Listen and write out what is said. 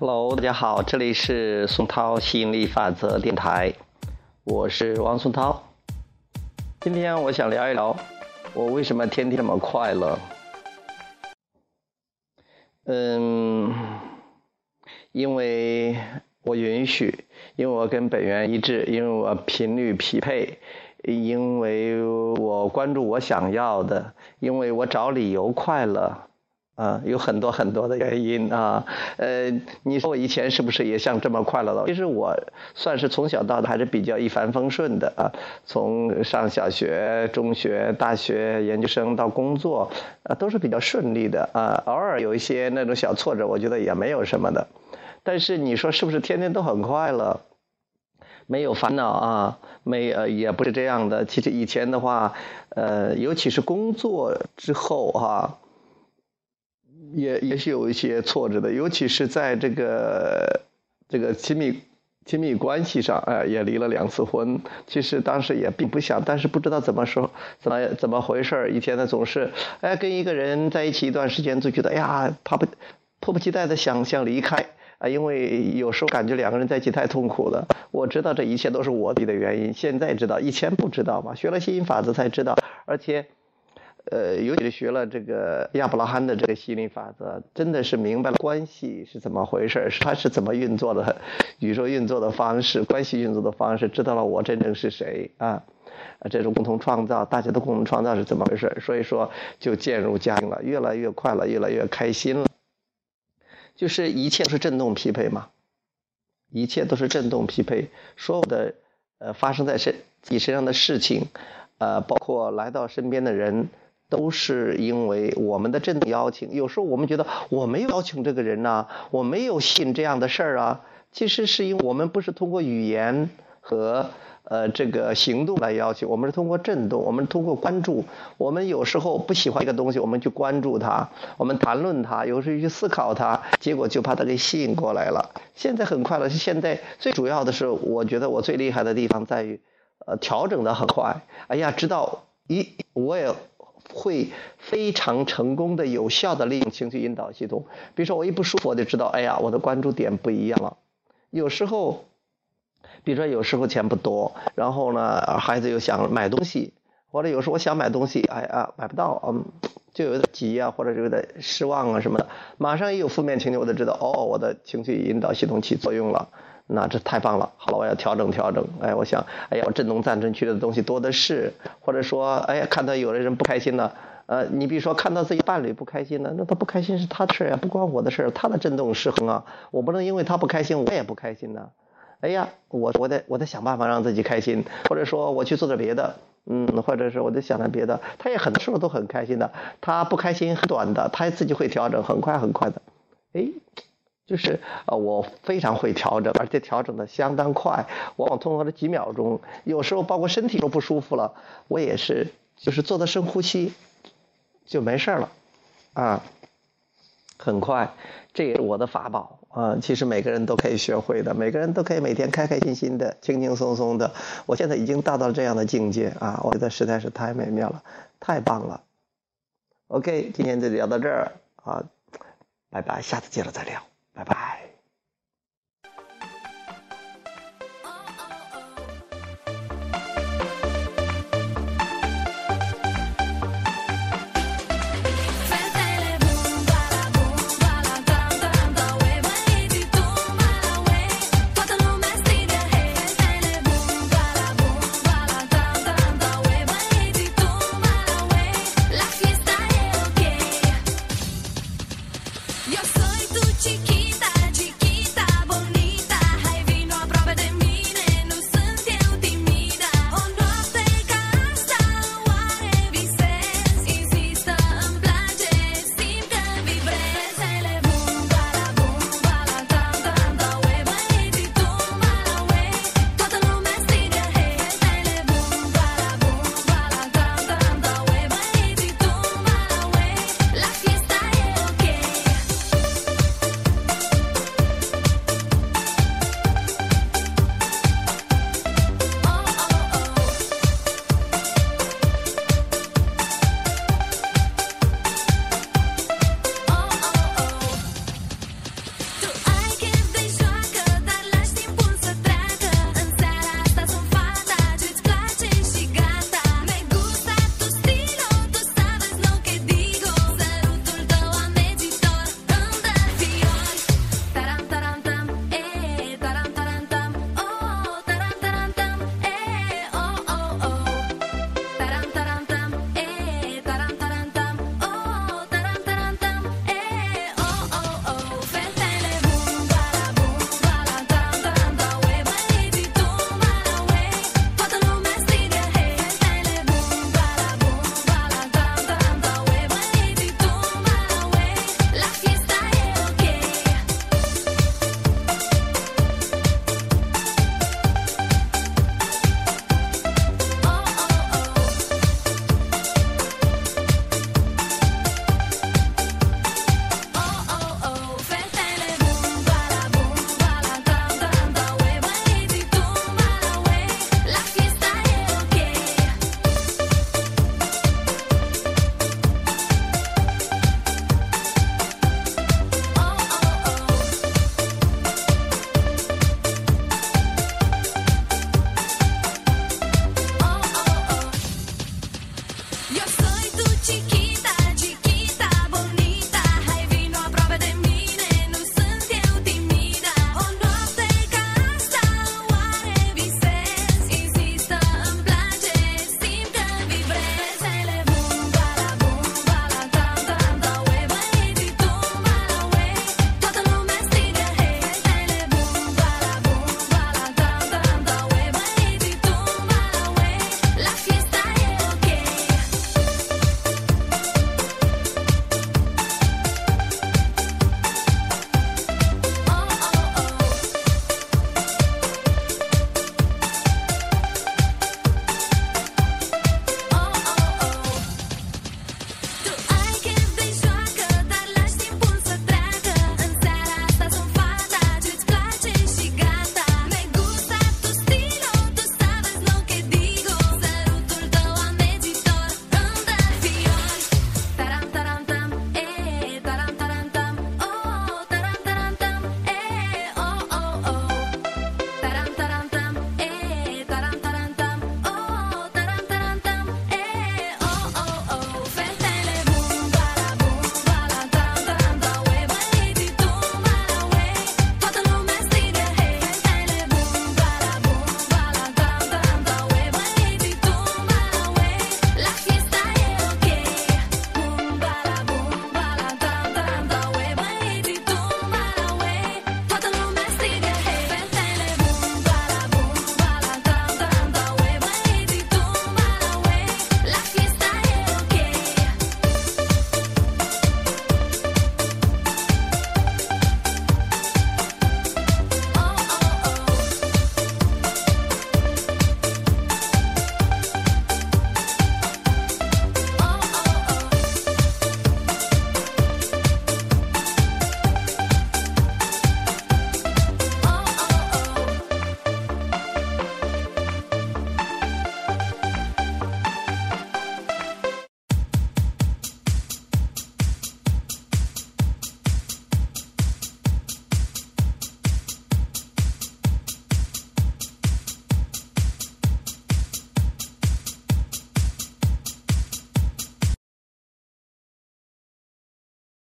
Hello，大家好，这里是宋涛吸引力法则电台，我是王松涛。今天我想聊一聊，我为什么天天这么快乐。嗯，因为我允许，因为我跟本源一致，因为我频率匹配，因为我关注我想要的，因为我找理由快乐。啊，有很多很多的原因啊，呃，你说我以前是不是也像这么快乐的？其实我算是从小到大还是比较一帆风顺的啊，从上小学、中学、大学、研究生到工作，啊，都是比较顺利的啊。偶尔有一些那种小挫折，我觉得也没有什么的。但是你说是不是天天都很快乐？没有烦恼啊？没呃，也不是这样的。其实以前的话，呃，尤其是工作之后哈。也也是有一些挫折的，尤其是在这个这个亲密亲密关系上，哎，也离了两次婚。其实当时也并不想，但是不知道怎么说，怎么怎么回事以前呢总是哎跟一个人在一起一段时间，就觉得哎呀，怕不迫不及待的想想离开啊，因为有时候感觉两个人在一起太痛苦了。我知道这一切都是我自己的原因，现在知道，以前不知道嘛，学了吸引法则才知道，而且。呃，尤其是学了这个亚伯拉罕的这个吸引力法则，真的是明白了关系是怎么回事，是它是怎么运作的，宇宙运作的方式，关系运作的方式，知道了我真正是谁啊，这种共同创造，大家的共同创造是怎么回事？所以说就渐入佳境了，越来越快了，越来越开心了，就是一切都是振动匹配嘛，一切都是振动匹配，所有的呃发生在身自己身上的事情，呃，包括来到身边的人。都是因为我们的震动邀请，有时候我们觉得我没有邀请这个人呐，我没有信这样的事儿啊。其实是因为我们不是通过语言和呃这个行动来邀请，我们是通过震动，我们通过关注。我们有时候不喜欢一个东西，我们去关注它，我们谈论它，有时候去思考它，结果就把它给吸引过来了。现在很快乐，现在最主要的是，我觉得我最厉害的地方在于，呃，调整的很快。哎呀，知道一我也。会非常成功的、有效的利用情绪引导系统。比如说，我一不舒服，我就知道，哎呀，我的关注点不一样了。有时候，比如说有时候钱不多，然后呢，孩子又想买东西，或者有时候我想买东西，哎呀，买不到，嗯，就有点急啊，或者有点失望啊什么的，马上一有负面情绪，我就知道，哦，我的情绪引导系统起作用了。那这太棒了，好了，我要调整调整。哎，我想，哎呀，我震动赞成区的东西多的是，或者说，哎呀，看到有的人不开心了，呃，你比如说看到自己伴侣不开心了，那他不开心是他的事呀，不关我的事他的震动失衡啊，我不能因为他不开心，我也不开心呢。哎呀，我我得我得想办法让自己开心，或者说我去做点别的，嗯，或者是我得想点别的。他也很多时候都很开心的，他不开心很短的，他自己会调整，很快很快的，哎。就是呃，我非常会调整，而且调整的相当快，往往通过了几秒钟。有时候包括身体都不舒服了，我也是，就是做的深呼吸，就没事了，啊，很快，这也是我的法宝啊。其实每个人都可以学会的，每个人都可以每天开开心心的、轻轻松松的。我现在已经达到这样的境界啊，我觉得实在是太美妙了，太棒了。OK，今天就聊到这儿啊，拜拜，下次接着再聊。拜拜。